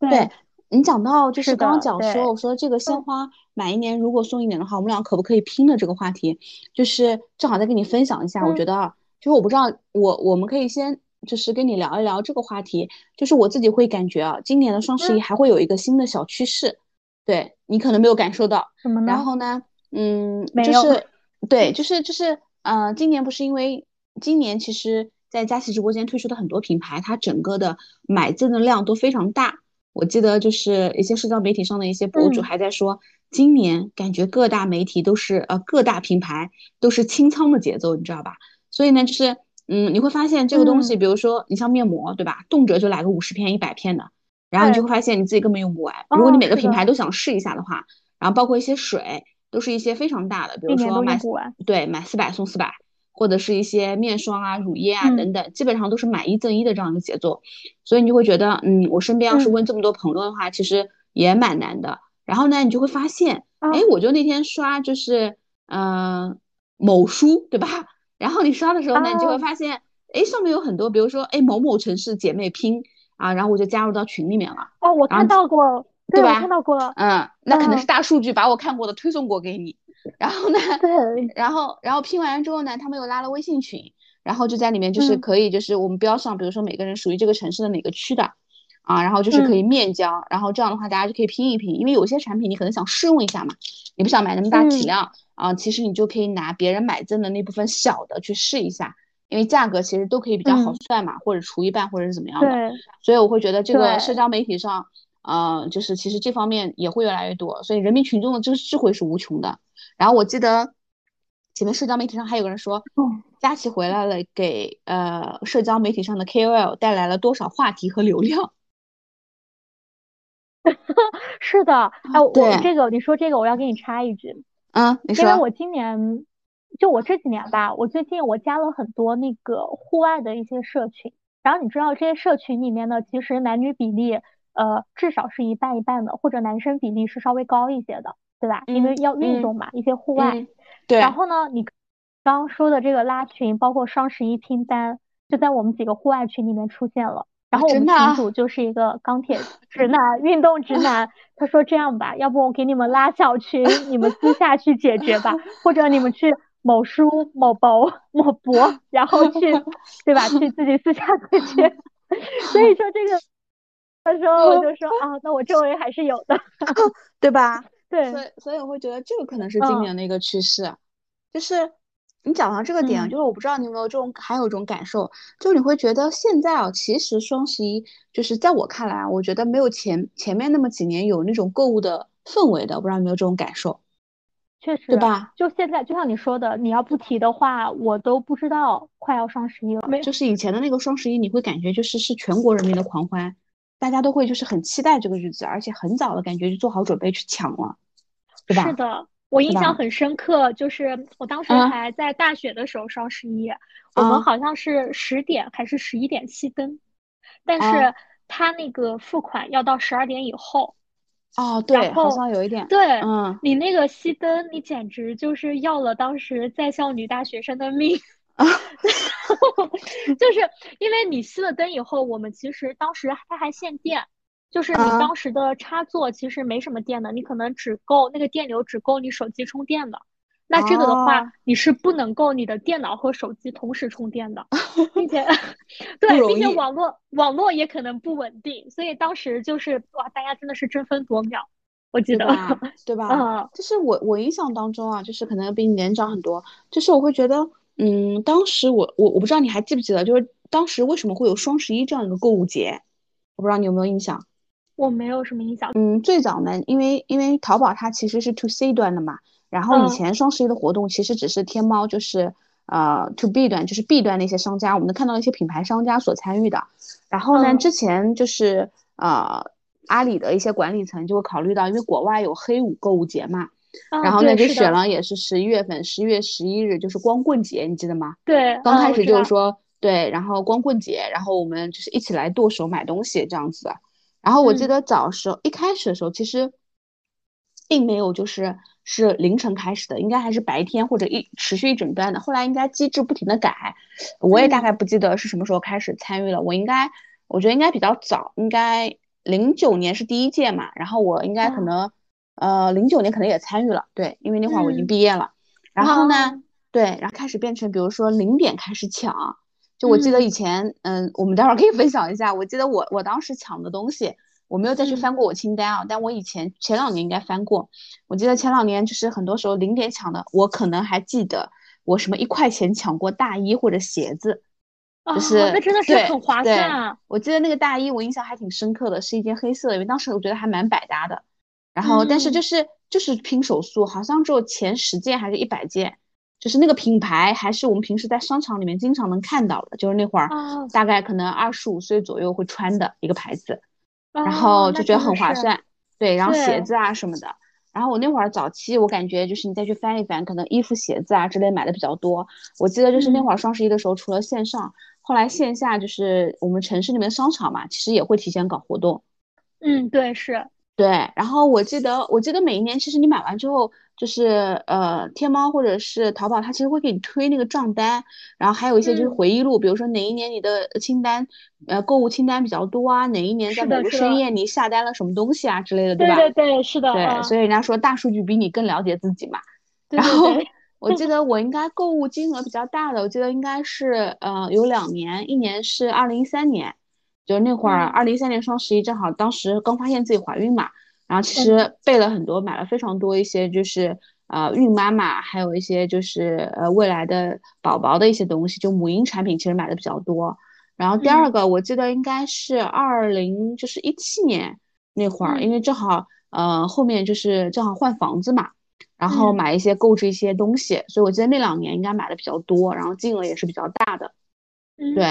对你讲到就是刚刚讲说，我说这个鲜花买一年如果送一年的话，我们俩可不可以拼的这个话题，就是正好再跟你分享一下，我觉得。就是我不知道，我我们可以先就是跟你聊一聊这个话题。就是我自己会感觉啊，今年的双十一还会有一个新的小趋势，对你可能没有感受到。什么呢？然后呢，嗯，就是 对，就是就是，呃，今年不是因为今年其实，在佳琦直播间推出的很多品牌，它整个的买赠的量都非常大。我记得就是一些社交媒体上的一些博主还在说，今年感觉各大媒体都是呃各大品牌都是清仓的节奏，你知道吧？所以呢，就是，嗯，你会发现这个东西，比如说你像面膜，对吧？动辄就来个五十片、一百片的，然后你就会发现你自己根本用不完。如果你每个品牌都想试一下的话，然后包括一些水，都是一些非常大的，比如说买对买四百送四百，或者是一些面霜啊、乳液啊等等，基本上都是买一赠一的这样一个节奏。所以你就会觉得，嗯，我身边要是问这么多朋友的话，其实也蛮难的。然后呢，你就会发现，哎，我就那天刷就是，嗯，某书，对吧？然后你刷的时候呢，你就会发现，哎，上面有很多，比如说，哎，某某城市姐妹拼啊，然后我就加入到群里面了。哦，我看到过，对吧？看到过。嗯，那可能是大数据把我看过的推送过给你。然后呢？对。然后，然后拼完之后呢，他们又拉了微信群，然后就在里面就是可以，就是我们标上，比如说每个人属于这个城市的哪个区的，啊，然后就是可以面交，然后这样的话大家就可以拼一拼，因为有些产品你可能想试用一下嘛，你不想买那么大体量。啊，其实你就可以拿别人买赠的那部分小的去试一下，因为价格其实都可以比较好算嘛，或者除一半或者是怎么样的。对。所以我会觉得这个社交媒体上，呃，就是其实这方面也会越来越多，所以人民群众的这个智慧是无穷的。然后我记得前面社交媒体上还有个人说，佳琪回来了，给呃社交媒体上的 KOL 带来了多少话题和流量？是的，哎，我这个你说这个，我要给你插一句。嗯，因为我今年就我这几年吧，我最近我加了很多那个户外的一些社群，然后你知道这些社群里面呢，其实男女比例呃至少是一半一半的，或者男生比例是稍微高一些的，对吧？因为要运动嘛，一些户外。对。然后呢，你刚刚说的这个拉群，包括双十一拼单，就在我们几个户外群里面出现了。然后我们群主就是一个钢铁 直男，运动直男。他说：“这样吧，要不我给你们拉小群，你们私下去解决吧，或者你们去某书、某博、某博，然后去，对吧？去自己私下解决。所以说这个，他说我就说 啊，那我周围还是有的，对吧？对，所以所以我会觉得这个可能是今年的一个趋势，就是。”你讲到这个点，就是我不知道你有没有这种，还有一种感受，就你会觉得现在啊，其实双十一就是在我看来啊，我觉得没有前前面那么几年有那种购物的氛围的，不知道有没有这种感受？确实，对吧？就现在，就像你说的，你要不提的话，我都不知道快要双十一了。没就是以前的那个双十一，你会感觉就是是全国人民的狂欢，大家都会就是很期待这个日子，而且很早的感觉就做好准备去抢了，对吧？是的。我印象很深刻，就是我当时还在大学的时候，双十一，我们好像是十点还是十一点熄灯，但是他那个付款要到十二点以后。哦，对，好像有一点。对，嗯，你那个熄灯，你简直就是要了当时在校女大学生的命。啊，就是因为你熄了灯以后，我们其实当时它还限电，就是你当时的插座其实没什么电的，你可能只够那个电流只够你手机充电的。那这个的话，你是不能够你的电脑和手机同时充电的，并且 对，并且网络网络也可能不稳定，所以当时就是哇，大家真的是争分夺秒，我记得 对吧？嗯，就是我我印象当中啊，就是可能比你年长很多，就是我会觉得，嗯，当时我我我不知道你还记不记得，就是当时为什么会有双十一这样一个购物节，我不知道你有没有印象？我没有什么印象。嗯，最早呢，因为因为淘宝它其实是 to C 端的嘛。然后以前双十一的活动其实只是天猫，就是呃 to B 端，就是 B 端那些商家，我们能看到一些品牌商家所参与的。然后呢，之前就是呃阿里的一些管理层就会考虑到，因为国外有黑五购物节嘛，然后呢就选了也是十一月份，十一月十一日就是光棍节，你记得吗？对，刚开始就是说对，然后光棍节，然后我们就是一起来剁手买东西这样子。然后我记得早时候一开始的时候，其实并没有就是。是凌晨开始的，应该还是白天或者一持续一整段的。后来应该机制不停的改，我也大概不记得是什么时候开始参与了。我应该，我觉得应该比较早，应该零九年是第一届嘛。然后我应该可能，呃，零九年可能也参与了，对，因为那会儿我已经毕业了。然后呢，对，然后开始变成，比如说零点开始抢，就我记得以前，嗯，我们待会儿可以分享一下。我记得我我当时抢的东西。我没有再去翻过我清单啊，但我以前前两年应该翻过。我记得前两年就是很多时候零点抢的，我可能还记得我什么一块钱抢过大衣或者鞋子，就是那真的是很划算啊。我记得那个大衣我印象还挺深刻的，是一件黑色的，因为当时我觉得还蛮百搭的。然后但是就是就是拼手速，好像只有前十件还是一百件，就是那个品牌还是我们平时在商场里面经常能看到的，就是那会儿大概可能二十五岁左右会穿的一个牌子。然后就觉得很划算，对，然后鞋子啊什么的，然后我那会儿早期我感觉就是你再去翻一翻，可能衣服、鞋子啊之类买的比较多。我记得就是那会儿双十一的时候，除了线上，后来线下就是我们城市里面商场嘛，其实也会提前搞活动。嗯，对，是。对，然后我记得，我记得每一年其实你买完之后，就是呃，天猫或者是淘宝，它其实会给你推那个账单，然后还有一些就是回忆录，比如说哪一年你的清单，呃，购物清单比较多啊，哪一年在某个深夜你下单了什么东西啊之类的，对吧？对对，是的。对，所以人家说大数据比你更了解自己嘛。然后我记得我应该购物金额比较大的，我记得应该是呃有两年，一年是二零一三年。就那会儿，二零一三年双十一正好，当时刚发现自己怀孕嘛，然后其实备了很多，买了非常多一些，就是呃孕妈妈，还有一些就是呃未来的宝宝的一些东西，就母婴产品其实买的比较多。然后第二个，我记得应该是二零就是一七年那会儿，因为正好呃后面就是正好换房子嘛，然后买一些购置一些东西，所以我记得那两年应该买的比较多，然后金额也是比较大的。对，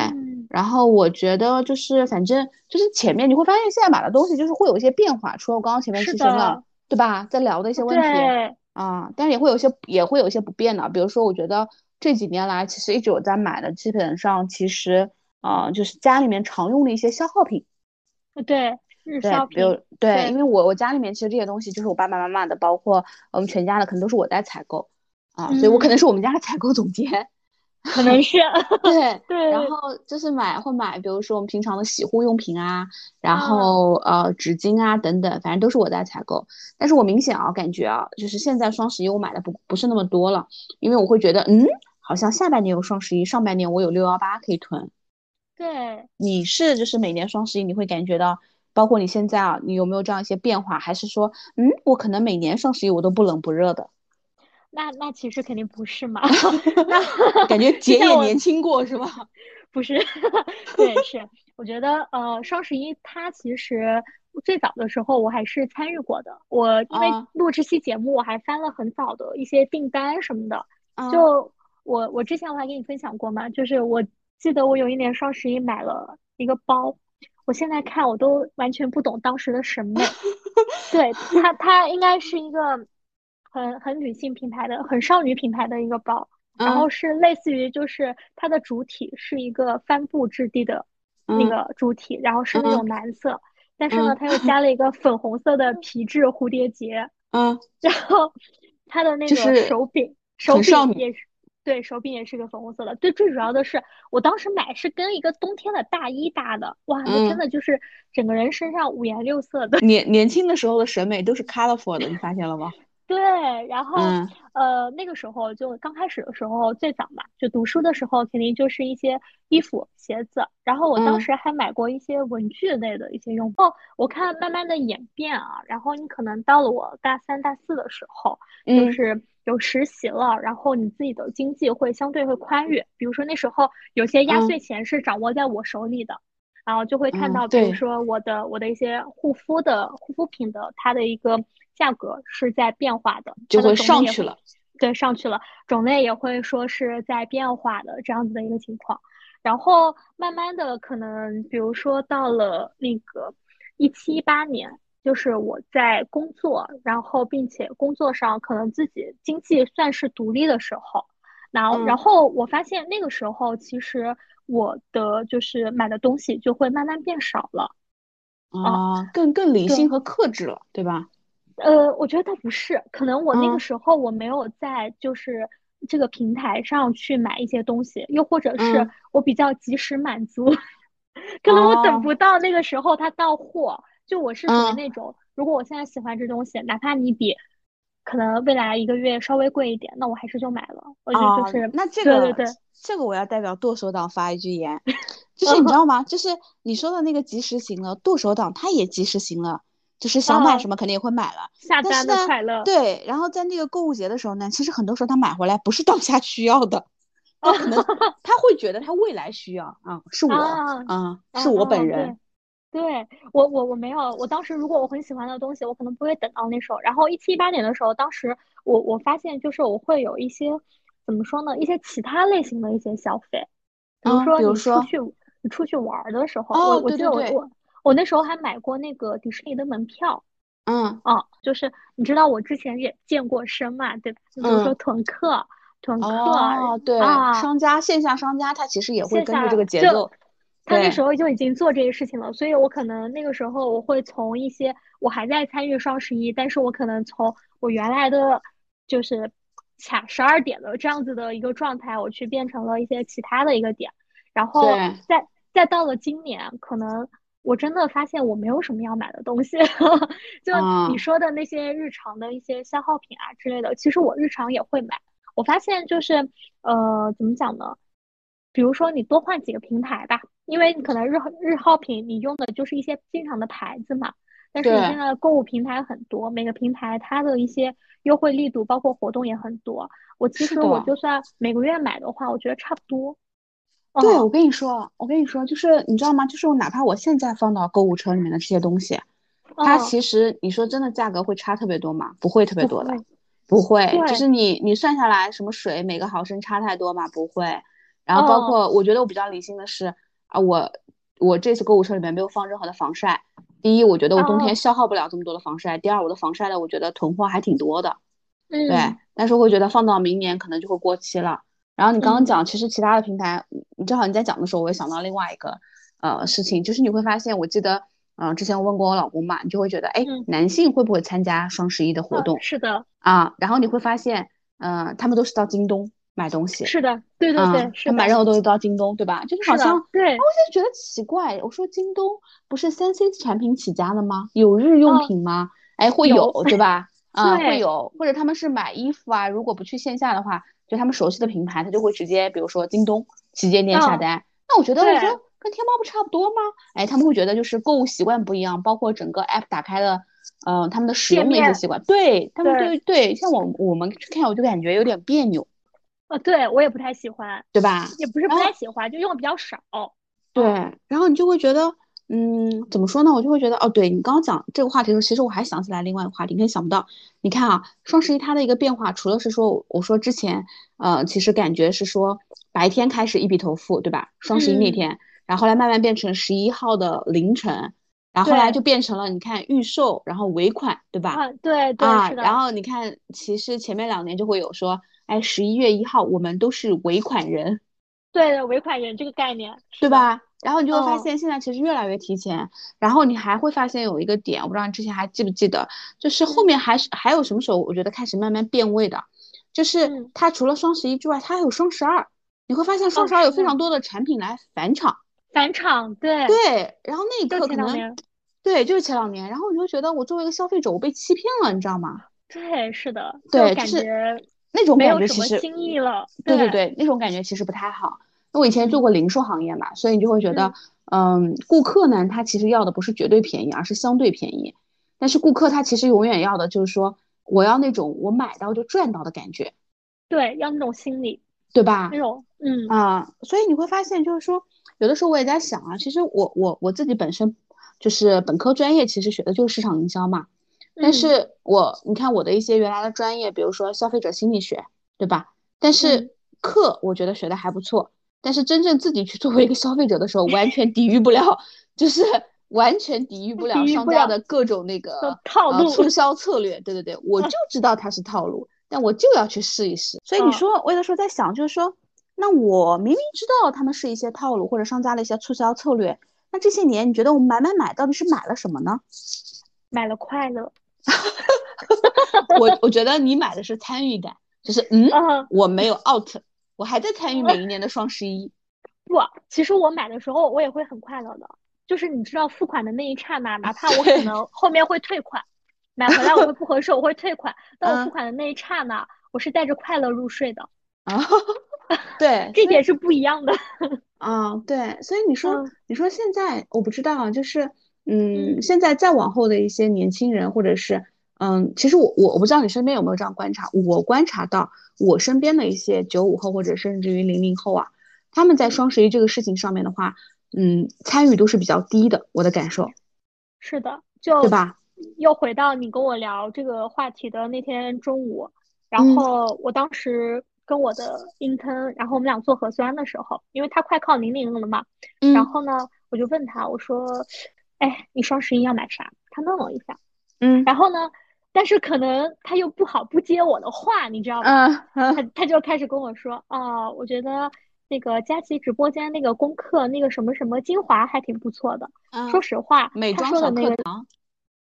然后我觉得就是反正就是前面你会发现现在买的东西就是会有一些变化，除了我刚刚前面提升了，对吧？在聊的一些问题啊，但是也会有些也会有一些不变的，比如说我觉得这几年来其实一直有在买的，基本上其实啊就是家里面常用的一些消耗品，对，日消品，比如对，因为我我家里面其实这些东西就是我爸爸妈妈的，包括我们全家的，可能都是我在采购啊，所以我可能是我们家的采购总监。可能是对对，然后就是买会买，比如说我们平常的洗护用品啊，然后呃纸巾啊等等，反正都是我在采购。但是我明显啊感觉啊，就是现在双十一我买的不不是那么多了，因为我会觉得嗯，好像下半年有双十一，上半年我有六幺八可以囤。对，你是就是每年双十一你会感觉到，包括你现在啊，你有没有这样一些变化？还是说嗯，我可能每年双十一我都不冷不热的？那那其实肯定不是嘛，那感觉姐 也年轻过是吧？不是，对，是，我觉得呃，双十一它其实最早的时候我还是参与过的，我因为录这期节目，我还翻了很早的一些订单什么的。就我我之前我还跟你分享过嘛，就是我记得我有一年双十一买了一个包，我现在看我都完全不懂当时的审美，对它它应该是一个。很很女性品牌的，很少女品牌的一个包，然后是类似于就是它的主体是一个帆布质地的那个主体，然后是那种蓝色，但是呢，它又加了一个粉红色的皮质蝴蝶结，嗯，然后它的那个手柄手柄也是，对手柄也是个粉红色的。最最主要的是，我当时买是跟一个冬天的大衣搭的，哇，那真的就是整个人身上五颜六色的。年年轻的时候的审美都是 colorful 的，你发现了吗？对，然后呃，那个时候就刚开始的时候，最早嘛，就读书的时候，肯定就是一些衣服、鞋子。然后我当时还买过一些文具类的一些用品。我看慢慢的演变啊，然后你可能到了我大三、大四的时候，就是有实习了，然后你自己的经济会相对会宽裕。比如说那时候有些压岁钱是掌握在我手里的，然后就会看到，比如说我的我的一些护肤的护肤品的它的一个。价格是在变化的，就会上去了。对，上去了，种类也会说是在变化的这样子的一个情况。然后慢慢的，可能比如说到了那个一七一八年，就是我在工作，然后并且工作上可能自己经济算是独立的时候，然后然后我发现那个时候其实我的就是买的东西就会慢慢变少了。啊，更更理性和克制了，对吧？呃，我觉得倒不是，可能我那个时候我没有在就是这个平台上去买一些东西，又或者是我比较及时满足，可能我等不到那个时候它到货。就我是属于那种，如果我现在喜欢这东西，哪怕你比可能未来一个月稍微贵一点，那我还是就买了。我觉得就是那这个对对对，这个我要代表剁手党发一句言，就是你知 道吗？就是你说的那个及时行乐，剁手党他也及时行乐。就是想买什么肯定也会买了，下单的快乐。对，然后在那个购物节的时候呢，其实很多时候他买回来不是当下需要的，他可能 他会觉得他未来需要啊，是我啊，是我本人。对我我我没有，我当时如果我很喜欢的东西，我可能不会等到那时候。然后一七一八年的时候，当时我我发现就是我会有一些怎么说呢，一些其他类型的一些消费，比如说你出去你出去玩的时候，我我记得我我。我那时候还买过那个迪士尼的门票，嗯，哦，就是你知道我之前也健过身嘛，对吧？比如说囤客，囤客，哦，对，商家线下商家他其实也会跟着这个节奏，他那时候就已经做这些事情了，所以我可能那个时候我会从一些我还在参与双十一，但是我可能从我原来的就是卡十二点的这样子的一个状态，我去变成了一些其他的一个点，然后再再到了今年可能。我真的发现我没有什么要买的东西，就你说的那些日常的一些消耗品啊之类的，其实我日常也会买。我发现就是，呃，怎么讲呢？比如说你多换几个平台吧，因为你可能日日耗品你用的就是一些经常的牌子嘛。但是你现在购物平台很多，每个平台它的一些优惠力度包括活动也很多。我其实我就算每个月买的话，我觉得差不多。对，我跟你说，我跟你说，就是你知道吗？就是哪怕我现在放到购物车里面的这些东西，它其实你说真的价格会差特别多吗？不会特别多的，不会。就是你你算下来，什么水每个毫升差太多吗？不会。然后包括我觉得我比较理性的是啊，我我这次购物车里面没有放任何的防晒。第一，我觉得我冬天消耗不了这么多的防晒。第二，我的防晒的我觉得囤货还挺多的。嗯。对，但是我会觉得放到明年可能就会过期了。然后你刚刚讲，其实其他的平台，你正好你在讲的时候，我也想到另外一个呃事情，就是你会发现，我记得，嗯，之前我问过我老公嘛，你就会觉得，哎，男性会不会参加双十一的活动？是的。啊，然后你会发现，嗯，他们都是到京东买东西。是的，对对对，是买任何东西都到京东，对吧？就是好像，对。我就觉得奇怪，我说京东不是三 C 产品起家的吗？有日用品吗？哎，会有，对吧？啊，会有，或者他们是买衣服啊，如果不去线下的话。就他们熟悉的品牌，他就会直接，比如说京东旗舰店下单。那我觉得，我觉得跟天猫不差不多吗？哎，他们会觉得就是购物习惯不一样，包括整个 app 打开的，嗯，他们的使用的一些习惯。对他们，对对，像我我们去看，我就感觉有点别扭。呃，对我也不太喜欢，对吧？也不是不太喜欢，就用的比较少。对，然后你就会觉得。嗯，怎么说呢？我就会觉得，哦，对你刚刚讲这个话题的时候，其实我还想起来另外一个话题，你可以想不到。你看啊，双十一它的一个变化，除了是说，我说之前，呃，其实感觉是说白天开始一笔投付，对吧？双十一那天，然后后来慢慢变成十一号的凌晨，然后后来就变成了你看预售，然后尾款，对吧？啊，对对是的。然后你看，其实前面两年就会有说，哎，十一月一号我们都是尾款人。对的尾款人这个概念，对吧？然后你就会发现，现在其实越来越提前。然后你还会发现有一个点，我不知道你之前还记不记得，就是后面还是还有什么时候，我觉得开始慢慢变味的，就是它除了双十一之外，它还有双十二。你会发现双十二有非常多的产品来返场，返场，对对。然后那一刻可能，对，就是前两年。然后你就觉得我作为一个消费者，我被欺骗了，你知道吗？对，是的，对，就是那种感觉其实新意了。对对对，那种感觉其实不太好。那我以前做过零售行业嘛，所以你就会觉得，嗯，顾客呢，他其实要的不是绝对便宜，而是相对便宜。但是顾客他其实永远要的就是说，我要那种我买到就赚到的感觉。对，要那种心理，对吧？那种，嗯啊，所以你会发现，就是说，有的时候我也在想啊，其实我我我自己本身就是本科专业，其实学的就是市场营销嘛。但是我你看我的一些原来的专业，比如说消费者心理学，对吧？但是课我觉得学的还不错。但是真正自己去作为一个消费者的时候，完全抵御不了，就是完全抵御不了商家的各种那个套路促销 策略。对对对，我就知道它是套路，但我就要去试一试。所以你说，我有的时候在想，就是说，那我明明知道他们是一些套路或者商家的一些促销策略，那这些年你觉得我买买买到底是买了什么呢？买了快乐。我我觉得你买的是参与感，就是嗯，我没有 out。我还在参与每一年的双十一，不，其实我买的时候我也会很快乐的，就是你知道付款的那一刹那，哪怕我可能后面会退款，买回来我会不合适，我会退款，但我付款的那一刹那，我是带着快乐入睡的。啊，对，这点是不一样的。啊，对，所以你说，你说现在我不知道，就是，嗯，现在再往后的一些年轻人，或者是。嗯，其实我我我不知道你身边有没有这样观察，我观察到我身边的一些九五后或者甚至于零零后啊，他们在双十一这个事情上面的话，嗯，参与度是比较低的，我的感受。是的，就对吧？又回到你跟我聊这个话题的那天中午，然后我当时跟我的 intern，然后我们俩做核酸的时候，因为他快靠零零了嘛，然后呢，我就问他，我说，哎，你双十一要买啥？他愣了一下，嗯，然后呢？但是可能他又不好不接我的话，你知道吗？他他就开始跟我说，哦，我觉得那个佳琪直播间那个功课那个什么什么精华还挺不错的。说实话，他说的那个，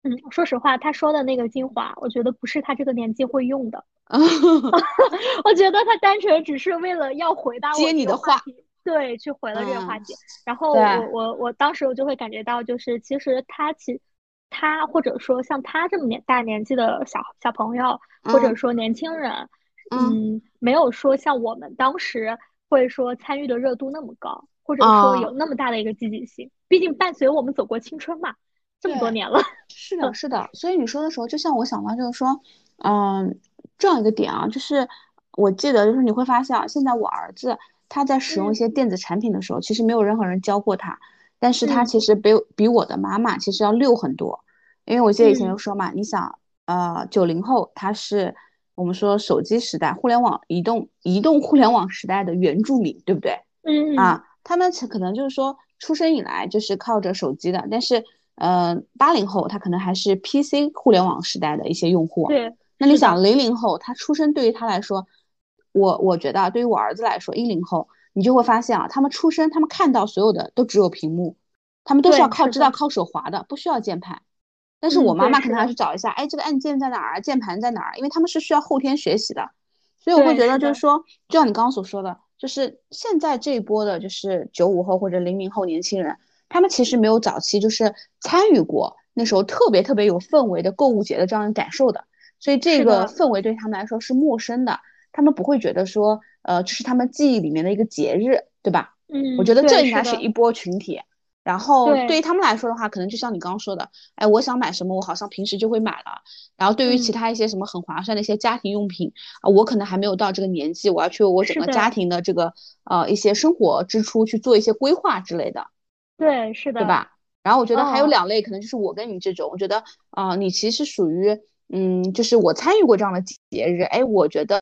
嗯，说实话，他说的那个精华，我觉得不是他这个年纪会用的。我觉得他单纯只是为了要回答接你的话题，对，去回了这个话题。然后我我我当时我就会感觉到，就是其实他其。他或者说像他这么年大年纪的小小朋友，或者说年轻人，嗯，没有说像我们当时会说参与的热度那么高，或者说有那么大的一个积极性。毕竟伴随我们走过青春嘛，这么多年了。是的，是的。所以你说的时候，就像我想到就是说，嗯，这样一个点啊，就是我记得就是你会发现啊，现在我儿子他在使用一些电子产品的时候，其实没有任何人教过他。但是他其实比比我的妈妈其实要溜很多，因为我记得以前就说嘛，你想，呃，九零后他是我们说手机时代、互联网、移动、移动互联网时代的原住民，对不对？嗯啊，他们可能就是说出生以来就是靠着手机的，但是，呃，八零后他可能还是 PC 互联网时代的一些用户。对，那你想零零后他出生对于他来说，我我觉得对于我儿子来说，一零后。你就会发现啊，他们出生，他们看到所有的都只有屏幕，他们都是要靠知道靠手滑的，不需要键盘。但是我妈妈可能要去找一下，哎，这个按键在哪儿，键盘在哪儿？因为他们是需要后天学习的。所以我会觉得，就是说，就像你刚刚所说的，就是现在这一波的，就是九五后或者零零后年轻人，他们其实没有早期就是参与过那时候特别特别有氛围的购物节的这样的感受的，所以这个氛围对他们来说是陌生的，他们不会觉得说。呃，这是他们记忆里面的一个节日，对吧？嗯，我觉得这应该是一波群体。然后对于他们来说的话，可能就像你刚刚说的，哎，我想买什么，我好像平时就会买了。然后对于其他一些什么很划算的一些家庭用品啊，我可能还没有到这个年纪，我要去我整个家庭的这个呃一些生活支出去做一些规划之类的。对，是的，对吧？然后我觉得还有两类，可能就是我跟你这种，我觉得啊，你其实属于。嗯，就是我参与过这样的节日，哎，我觉得，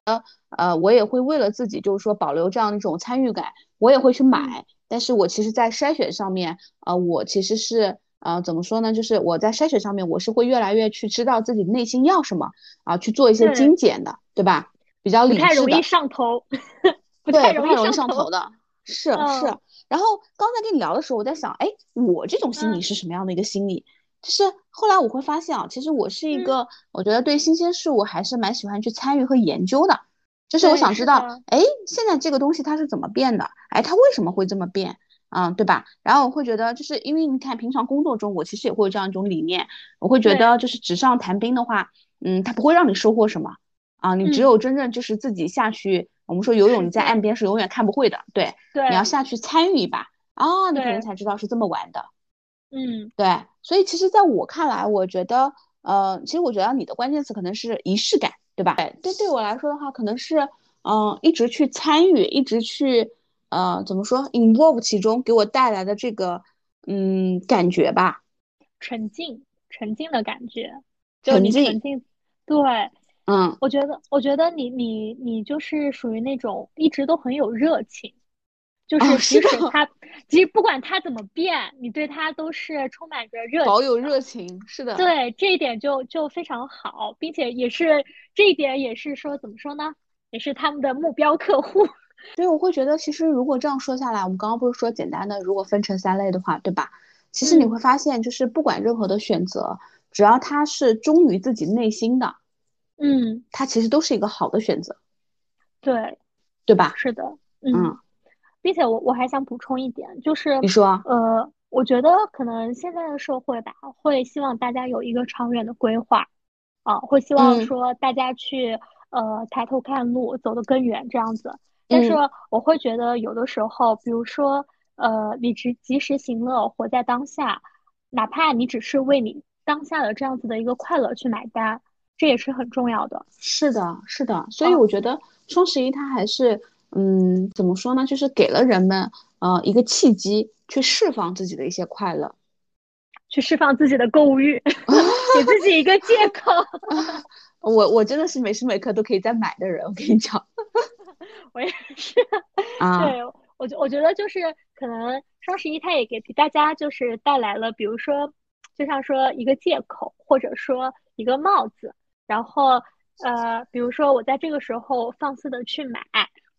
呃，我也会为了自己，就是说保留这样一种参与感，我也会去买。但是我其实，在筛选上面，呃，我其实是，呃，怎么说呢？就是我在筛选上面，我是会越来越去知道自己内心要什么，啊，去做一些精简的，对吧？比较理智的。不太容易上头。对，不太容易上头的。是是。然后刚才跟你聊的时候，我在想，哎，我这种心理是什么样的一个心理？就是后来我会发现啊，其实我是一个，我觉得对新鲜事物还是蛮喜欢去参与和研究的。就是我想知道，哎，现在这个东西它是怎么变的？哎，它为什么会这么变？嗯，对吧？然后我会觉得，就是因为你看，平常工作中我其实也会有这样一种理念，我会觉得就是纸上谈兵的话，嗯，它不会让你收获什么。啊，你只有真正就是自己下去，我们说游泳你在岸边是永远看不会的，对，对，你要下去参与一把。啊，你可能才知道是这么玩的，嗯，对，所以其实在我看来，我觉得，呃，其实我觉得你的关键词可能是仪式感，对吧？对，对，对我来说的话，可能是，嗯，一直去参与，一直去。呃，怎么说？involve 其中给我带来的这个，嗯，感觉吧，沉浸，沉浸的感觉，沉浸，沉浸，对，嗯，我觉得，我觉得你，你，你就是属于那种一直都很有热情，就是即使他，即不管他怎么变，你对他都是充满着热，保有热情，是的，对，这一点就就非常好，并且也是这一点也是说怎么说呢？也是他们的目标客户。所以我会觉得，其实如果这样说下来，我们刚刚不是说简单的，如果分成三类的话，对吧？其实你会发现，就是不管任何的选择，只要他是忠于自己内心的，嗯，他其实都是一个好的选择，对，对吧？是的，嗯，并且我我还想补充一点，就是你说，呃，我觉得可能现在的社会吧，会希望大家有一个长远的规划，啊，会希望说大家去呃抬头看路，走得更远，这样子。但是我会觉得，有的时候，比如说，呃，你只及时行乐，活在当下，哪怕你只是为你当下的这样子的一个快乐去买单，这也是很重要的。是的，是的。所以我觉得双十一它还是，嗯，怎么说呢？就是给了人们呃一个契机，去释放自己的一些快乐，去释放自己的购物欲，给自己一个借口。我我真的是每时每刻都可以在买的人，我跟你讲。我也是，对我觉我觉得就是可能双十一它也给大家就是带来了，比如说就像说一个借口，或者说一个帽子，然后呃，比如说我在这个时候放肆的去买，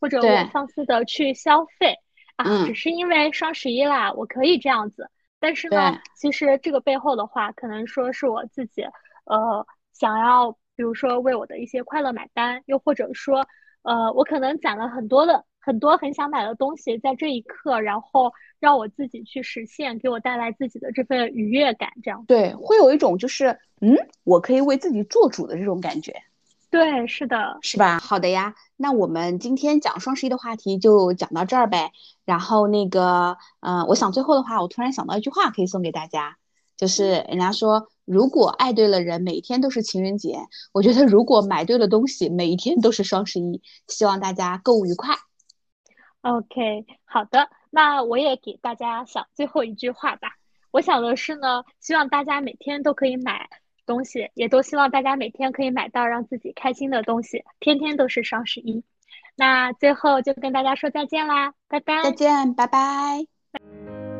或者我放肆的去消费啊，只是因为双十一啦，我可以这样子。但是呢，其实这个背后的话，可能说是我自己呃想要，比如说为我的一些快乐买单，又或者说。呃，我可能攒了很多的很多很想买的东西，在这一刻，然后让我自己去实现，给我带来自己的这份愉悦感，这样对，会有一种就是嗯，我可以为自己做主的这种感觉。对，是的，是吧？好的呀，那我们今天讲双十一的话题就讲到这儿呗。然后那个，嗯，我想最后的话，我突然想到一句话可以送给大家，就是人家说。如果爱对了人，每一天都是情人节。我觉得如果买对了东西，每一天都是双十一。希望大家购物愉快。OK，好的，那我也给大家想最后一句话吧。我想的是呢，希望大家每天都可以买东西，也都希望大家每天可以买到让自己开心的东西。天天都是双十一。那最后就跟大家说再见啦，拜拜。再见，拜拜。